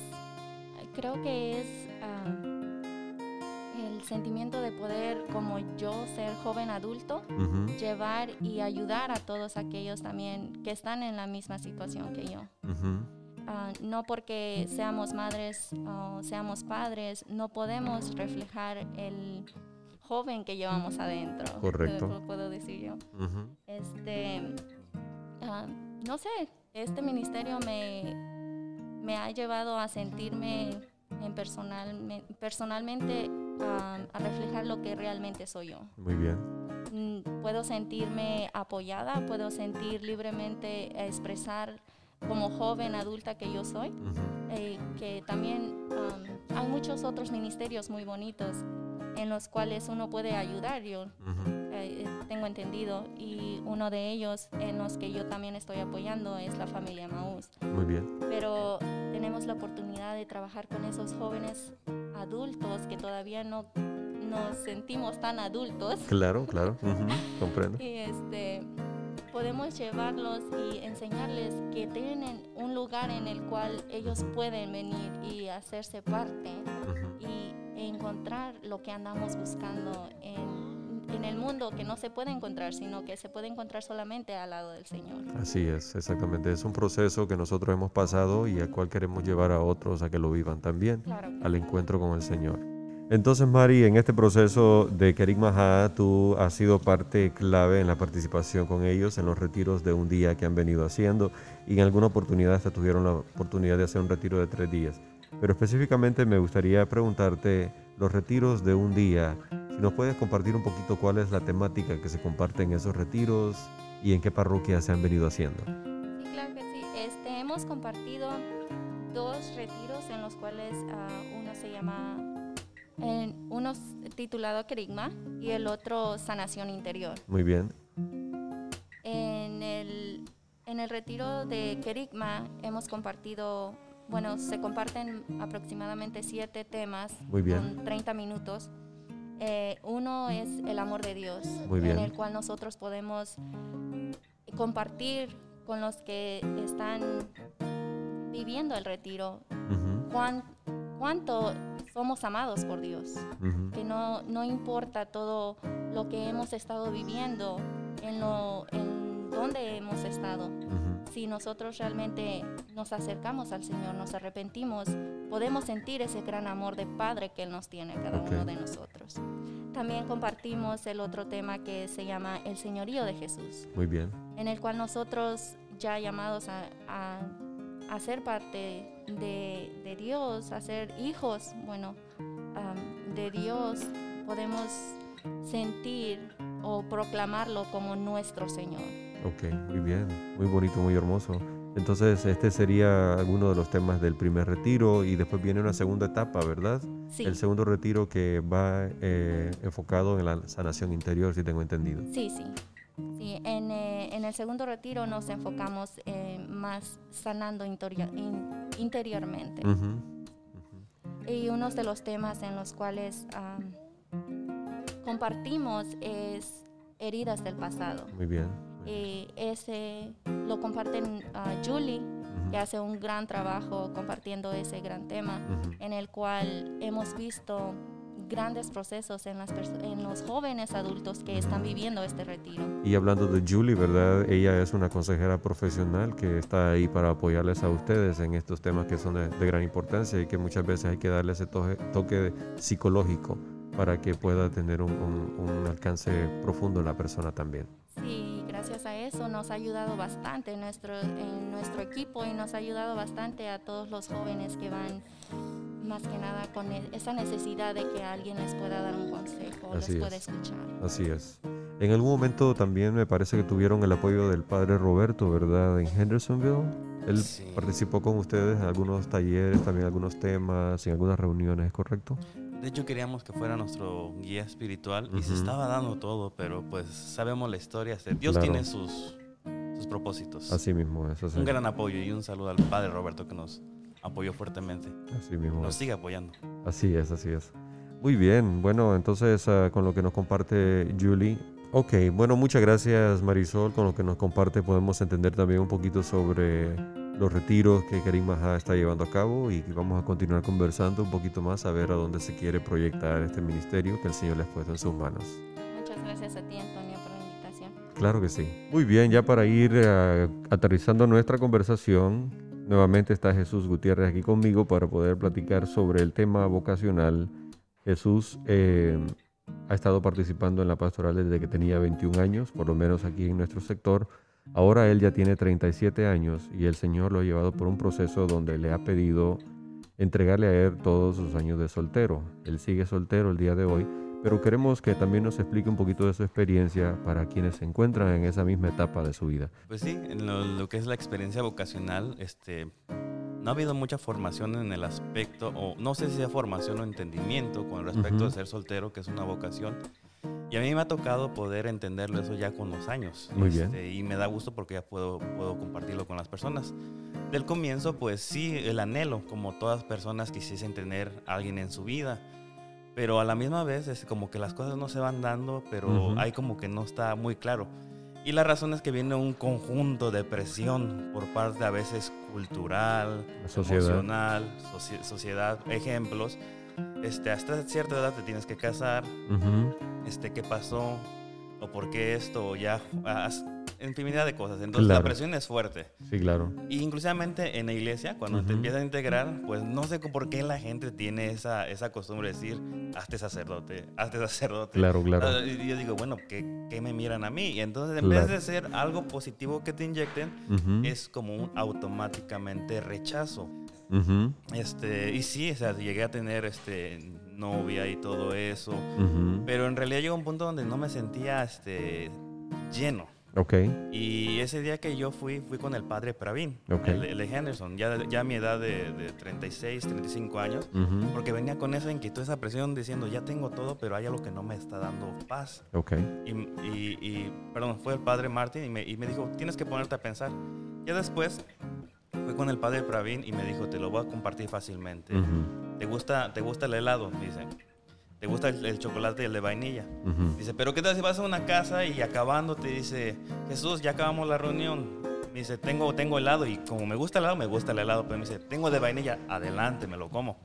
creo que es ah, el sentimiento de poder, como yo, ser joven adulto, llevar y ayudar a todos aquellos también que están en la misma situación que yo. ujú, Ah, no porque seamos madres o seamos padres, no podemos reflejar el joven que llevamos adentro. Correcto. Lo puedo decir yo. Este, ah, no sé, este ministerio me, me ha llevado a sentirme en personal, personalmente ah, a reflejar lo que realmente soy yo. Muy bien. Mm, Puedo sentirme apoyada, puedo sentir libremente expresar como joven adulta que yo soy, Ujú, eh, que también um, hay muchos otros ministerios muy bonitos en los cuales uno puede ayudar, yo ujú. eh, tengo entendido, y uno de ellos en los que yo también estoy apoyando es la familia Maús. Muy bien. Pero tenemos la oportunidad de trabajar con esos jóvenes adultos que todavía no nos sentimos tan adultos. Claro, claro. ujú, Comprendo. Y este, podemos llevarlos y enseñarles que tienen un lugar en el cual ellos pueden venir y hacerse parte y encontrar lo que andamos buscando en, en el mundo que no se puede encontrar, sino que se puede encontrar solamente al lado del Señor. Así es, exactamente. Es un proceso que nosotros hemos pasado y al cual queremos llevar a otros a que lo vivan también, Claro. al encuentro con el Señor. Entonces, Mari, en este proceso de Kerim Maha, tú has sido parte clave en la participación con ellos en los retiros de un día que han venido haciendo y en alguna oportunidad hasta tuvieron la oportunidad de hacer un retiro de tres días. Pero específicamente me gustaría preguntarte los retiros de un día. Si nos puedes compartir un poquito cuál es la temática que se comparte en esos retiros y en qué parroquias se han venido haciendo. Sí, claro que sí. Este, hemos compartido dos retiros en los cuales ah, uno se llama En uno titulado Kerigma y el otro Sanación Interior. Muy bien. En el, en el retiro de Kerigma hemos compartido, bueno, se comparten aproximadamente siete temas Muy bien. con 30 minutos. Eh, uno es el amor de Dios, Muy bien. en el cual nosotros podemos compartir con los que están viviendo el retiro cuán- cuánto somos amados por Dios ujú. que no, no importa todo lo que hemos estado viviendo, en, lo, en donde hemos estado. Ujú. Si nosotros realmente nos acercamos al Señor, nos arrepentimos, podemos sentir ese gran amor de Padre que Él nos tiene a cada Ok. uno de nosotros. También compartimos el otro tema que se llama el señorío de Jesús, Muy bien. en el cual nosotros ya llamados a, a- a ser parte de, de Dios, a ser hijos, bueno, de Dios, podemos sentir o proclamarlo como nuestro Señor. Ok, muy bien. Muy bonito, muy hermoso. Entonces, este sería alguno de los temas del primer retiro y después viene una segunda etapa, ¿verdad? Sí, El segundo retiro que va eh, enfocado en la sanación interior, si tengo entendido. sí, sí. Sí, en, el segundo retiro nos enfocamos eh, más sanando interior- in- interiormente. Ujú, Y uno de los temas en los cuales am, compartimos es heridas del pasado. Muy bien. Y ese lo comparten a Julie, que hace un gran trabajo compartiendo ese gran tema, en el cual hemos visto grandes procesos en, las en los jóvenes adultos que están viviendo este retiro. Y hablando de Julie, ¿verdad? Ella es una consejera profesional que está ahí para apoyarles a ustedes en estos temas que son de, de gran importancia y que muchas veces hay que darle ese toque, toque psicológico para que pueda tener un, un- un alcance profundo en la persona también. Sí, gracias a eso nos ha ayudado bastante en nuestro, en nuestro equipo y nos ha ayudado bastante a todos los jóvenes que van más que nada con e- esa necesidad de que alguien les pueda dar un consejo, Así les pueda es. escuchar. Así es. En algún momento también me parece que tuvieron el apoyo del padre Roberto, ¿verdad? En Hendersonville. Él Sí. participó con ustedes en algunos talleres, también algunos temas, en algunas reuniones, ¿correcto? De hecho, queríamos que fuera nuestro guía espiritual y se estaba dando todo, pero pues sabemos la historia. Dios Claro. tiene sus, sus propósitos. Así mismo es. Así, Un gran apoyo y un saludo al padre Roberto que nos apoyó fuertemente. así mismo Nos sigue apoyando. Así es, así es. Muy bien, bueno, entonces ah, con lo que nos comparte Julie. Ok, bueno, muchas gracias Marisol. Con lo que nos comparte podemos entender también un poquito sobre los retiros que Karim Maha está llevando a cabo y vamos a continuar conversando un poquito más a ver a dónde se quiere proyectar este ministerio que el Señor les ha puesto en sus manos. Muchas gracias a ti, Antonio, por la invitación. Claro que sí. Muy bien, ya para ir eh, aterrizando nuestra conversación, nuevamente está Jesús Gutiérrez aquí conmigo para poder platicar sobre el tema vocacional. Jesús eh, ha estado participando en la pastoral desde que tenía 21 años, por lo menos aquí en nuestro sector. Ahora él ya tiene 37 años y el Señor lo ha llevado por un proceso donde le ha pedido entregarle a él todos sus años de soltero. Él sigue soltero el día de hoy, pero queremos que también nos explique un poquito de su experiencia para quienes se encuentran en esa misma etapa de su vida. Pues sí, en lo, lo que es la experiencia vocacional, este, no ha habido mucha formación en el aspecto, o no sé si sea formación o entendimiento con respecto Ujú. a ser soltero, que es una vocación. Y a mí me ha tocado poder entenderlo eso ya con los años. Muy bien. Este, Y me da gusto porque ya puedo, puedo compartirlo con las personas. Del comienzo, pues sí, el anhelo, como todas personas quisiesen tener a alguien en su vida. Pero a la misma vez es como que las cosas no se van dando, pero Ujú. hay como que no está muy claro. Y la razón es que viene un conjunto de presión por parte a veces cultural, sociedad. emocional, soci- sociedad, ejemplos. Este, hasta cierta edad te tienes que casar, Ujú, este, qué pasó, o por qué esto, o ya, haz- infinidad de cosas. Entonces Claro. la presión es fuerte. Sí, claro. Y inclusivamente en la iglesia, cuando te empiezas a integrar, pues no sé por qué la gente tiene esa, esa costumbre de decir, hazte sacerdote, hazte sacerdote. Claro, claro. Ah, y yo digo, bueno, ¿qué, qué me miran a mí? Y entonces en Claro. vez de ser algo positivo que te inyecten, es como un automáticamente rechazo. Este, y sí, o sea, llegué a tener este, novia y todo eso, pero en realidad llegó un punto donde no me sentía este, lleno. Ok. Y ese día que yo fui, fui con el padre Pravin, el, el de Henderson, ya, ya a mi edad de, de 36, 35 años, Ujú. porque venía con esa inquietud, esa presión diciendo, ya tengo todo, pero hay algo que no me está dando paz. Ok. Y, y- y, perdón, fue el padre Martin y me, y me dijo, tienes que ponerte a pensar. Ya después fui con el padre Pravin y me dijo, te lo voy a compartir fácilmente. ¿Te, gusta, ¿Te gusta el helado? Dice. ¿Te gusta el, el chocolate y el de vainilla? Dice, pero ¿qué tal si vas a una casa y acabando te dice, Jesús, ya acabamos la reunión? Me dice, tengo, tengo helado y como me gusta el helado, me gusta el helado. Pero me dice, tengo de vainilla, adelante, me lo como.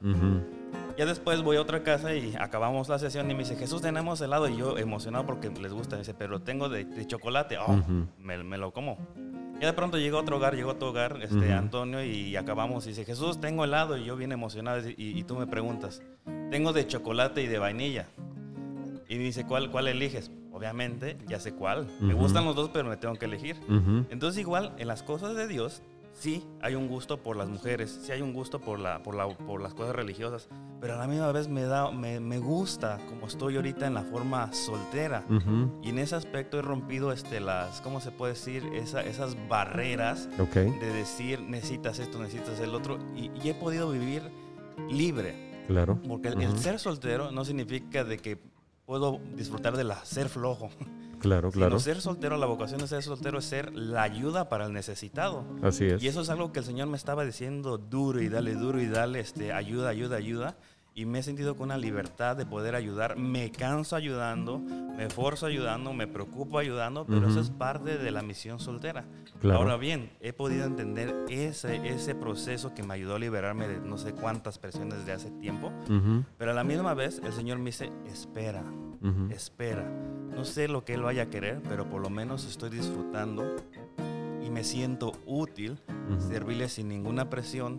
Ya después voy a otra casa y acabamos la sesión y me dice, Jesús, tenemos helado. Y yo emocionado porque les gusta. Me dice, pero tengo de, de chocolate. Oh, me lo como. Ya de pronto llegó a otro hogar, llegó a otro hogar, este. Antonio, y acabamos. Y dice, Jesús, tengo helado. Y yo bien emocionado. Y, y tú me preguntas, tengo de chocolate y de vainilla. Y dice, ¿cuál, cuál eliges? Obviamente, ya sé cuál. Me gustan los dos, pero me tengo que elegir. Ujú. Entonces igual en las cosas de Dios sí hay un gusto por las mujeres, sí hay un gusto por, la, por, la, por las cosas religiosas, pero a la misma vez me, da, me, me gusta como estoy ahorita en la forma soltera. Ujú. Y en ese aspecto he rompido este, las, ¿cómo se puede decir? Esa- esas barreras Ok. de decir necesitas esto, necesitas el otro, y, y he podido vivir libre. Claro. Porque el, el Ujú. ser soltero no significa de que puedo disfrutar de la ser flojo. Claro, Sino claro. ser soltero, la vocación de ser soltero es ser la ayuda para el necesitado. Así es. Y eso es algo que el Señor me estaba diciendo duro y dale, duro y dale, este, ayuda, ayuda, ayuda. Y me he sentido con una libertad de poder ayudar. Me canso ayudando, me esforzo ayudando, me preocupo ayudando, pero eso Ujú. es parte de la misión soltera. Claro. Ahora bien, he podido entender ese, ese proceso que me ayudó a liberarme de no sé cuántas presiones de hace tiempo. Ujú. Pero a la misma vez, el Señor me dice, espera, Espera. No sé lo que Él vaya a querer, pero por lo menos estoy disfrutando y me siento útil, Ujú. servirle sin ninguna presión,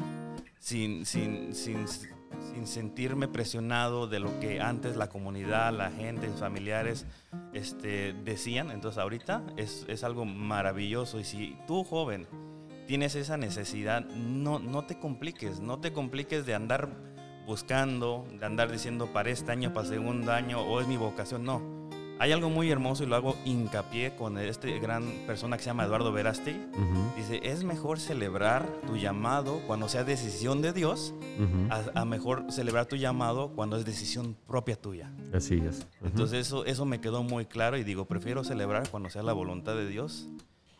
sin, sin, sin, sin sentirme presionado de lo que antes la comunidad, la gente, mis familiares este, decían. Entonces ahorita es, es algo maravilloso. Y si tú, joven, tienes esa necesidad, no, no te compliques, no te compliques de andar buscando, de andar diciendo para este año, para segundo año, o es mi vocación. No. Hay algo muy hermoso y lo hago hincapié con este gran persona que se llama Eduardo Verasti. Ujú. Dice, es mejor celebrar tu llamado cuando sea decisión de Dios, Ujú. a, a mejor celebrar tu llamado cuando es decisión propia tuya. Así es. Ujú. Entonces eso, eso me quedó muy claro y digo, prefiero celebrar cuando sea la voluntad de Dios,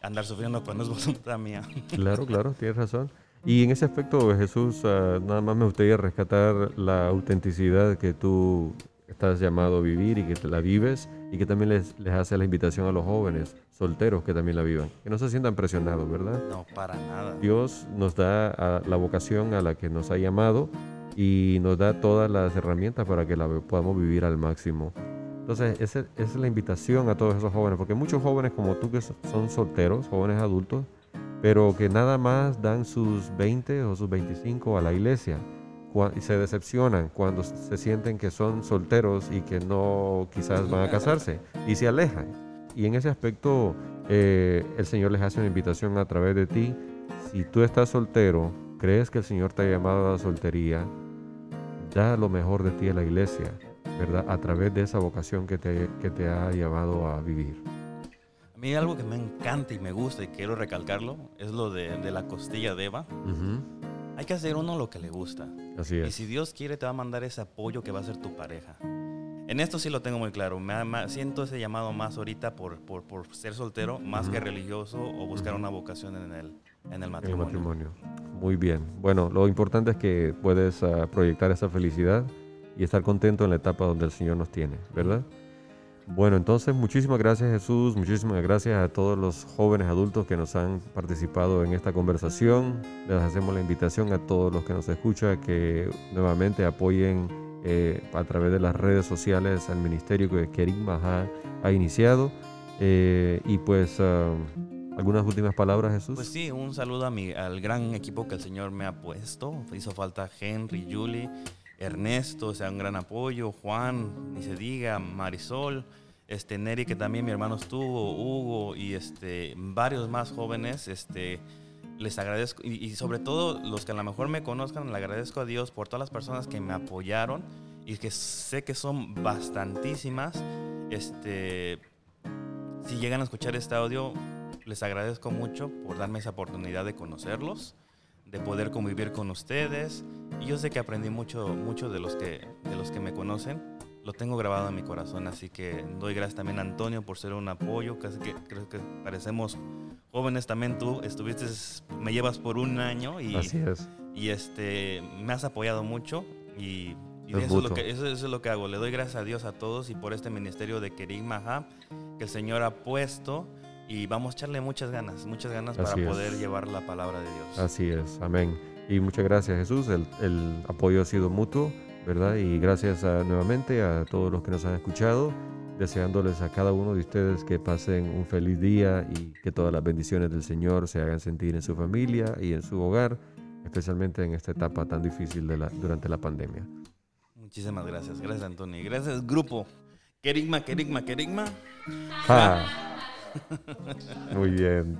andar sufriendo cuando es voluntad mía. Claro, claro, tienes razón. Y en ese aspecto, Jesús, ah, nada más me gustaría rescatar la autenticidad que tú estás llamado a vivir y que la vives y que también les, les hace la invitación a los jóvenes solteros que también la vivan. Que no se sientan presionados, ¿verdad? No, para nada. Dios nos da ah, la vocación a la que nos ha llamado y nos da todas las herramientas para que la podamos vivir al máximo. Entonces, esa, esa es la invitación a todos esos jóvenes, porque muchos jóvenes como tú que so- son solteros, jóvenes adultos, pero que nada más dan sus 20 o sus 25 a la iglesia y se decepcionan cuando se sienten que son solteros y que no quizás van a casarse y se alejan. Y en ese aspecto, eh, el Señor les hace una invitación a través de ti. Si tú estás soltero, crees que el Señor te ha llamado a la soltería, da lo mejor de ti a la iglesia, ¿verdad? A través de esa vocación que te, que te ha llamado a vivir. Mí algo que me encanta y me gusta y quiero recalcarlo es lo de, de la costilla de Eva. Hay que hacer uno lo que le gusta. Así Y es. si Dios quiere, te va a mandar ese apoyo que va a ser tu pareja. En esto sí lo tengo muy claro. Me, me- siento ese llamado más ahorita por, por, por ser soltero, más que religioso o buscar una vocación en el, en el En el matrimonio. matrimonio. Muy bien. Bueno, lo importante es que puedes ah, proyectar esa felicidad y estar contento en la etapa donde el Señor nos tiene, ¿verdad? Bueno, entonces muchísimas gracias Jesús, muchísimas gracias a todos los jóvenes adultos que nos han participado en esta conversación. Les hacemos la invitación a todos los que nos escuchan que nuevamente apoyen eh, a través de las redes sociales al ministerio que Kerim ha, ha iniciado. Eh, y pues ah, algunas últimas palabras Jesús. Pues sí, un saludo al gran equipo que el Señor me ha puesto. Hizo falta Henry, Julie, Ernesto, o sea, un gran apoyo. Juan, ni se diga, Marisol, este, Neri, que también mi hermano estuvo, Hugo y este, varios más jóvenes. Este, les agradezco y, sobre todo los que a lo mejor me conozcan, le agradezco a Dios por todas las personas que me apoyaron y que sé que son bastantísimas. Este, si llegan a escuchar este audio, les agradezco mucho por darme esa oportunidad de conocerlos, de poder convivir con ustedes. Y yo sé que aprendí mucho, mucho de los que, de los que me conocen. Lo tengo grabado en mi corazón, así que doy gracias también a Antonio por ser un apoyo. Casi que creo que parecemos jóvenes también. Tú estuviste, me llevas por un año y, Así es. y este, me has apoyado mucho y, y eso, es lo que, eso, eso es lo que hago. Le doy gracias a Dios a todos y por este ministerio de Kerim Maha que el Señor ha puesto y vamos a echarle muchas ganas, muchas ganas Así para es. poder llevar la palabra de Dios. Así es, amén. Y muchas gracias Jesús, el, el apoyo ha sido mutuo, ¿verdad? Y gracias a- nuevamente a todos los que nos han escuchado, deseándoles a cada uno de ustedes que pasen un feliz día y que todas las bendiciones del Señor se hagan sentir en su familia y en su hogar, especialmente en esta etapa tan difícil de la, durante la pandemia. Muchísimas gracias, gracias Antonio. Gracias grupo. Kerigma, Kerigma, Kerigma. ¡Ja! Muy bien.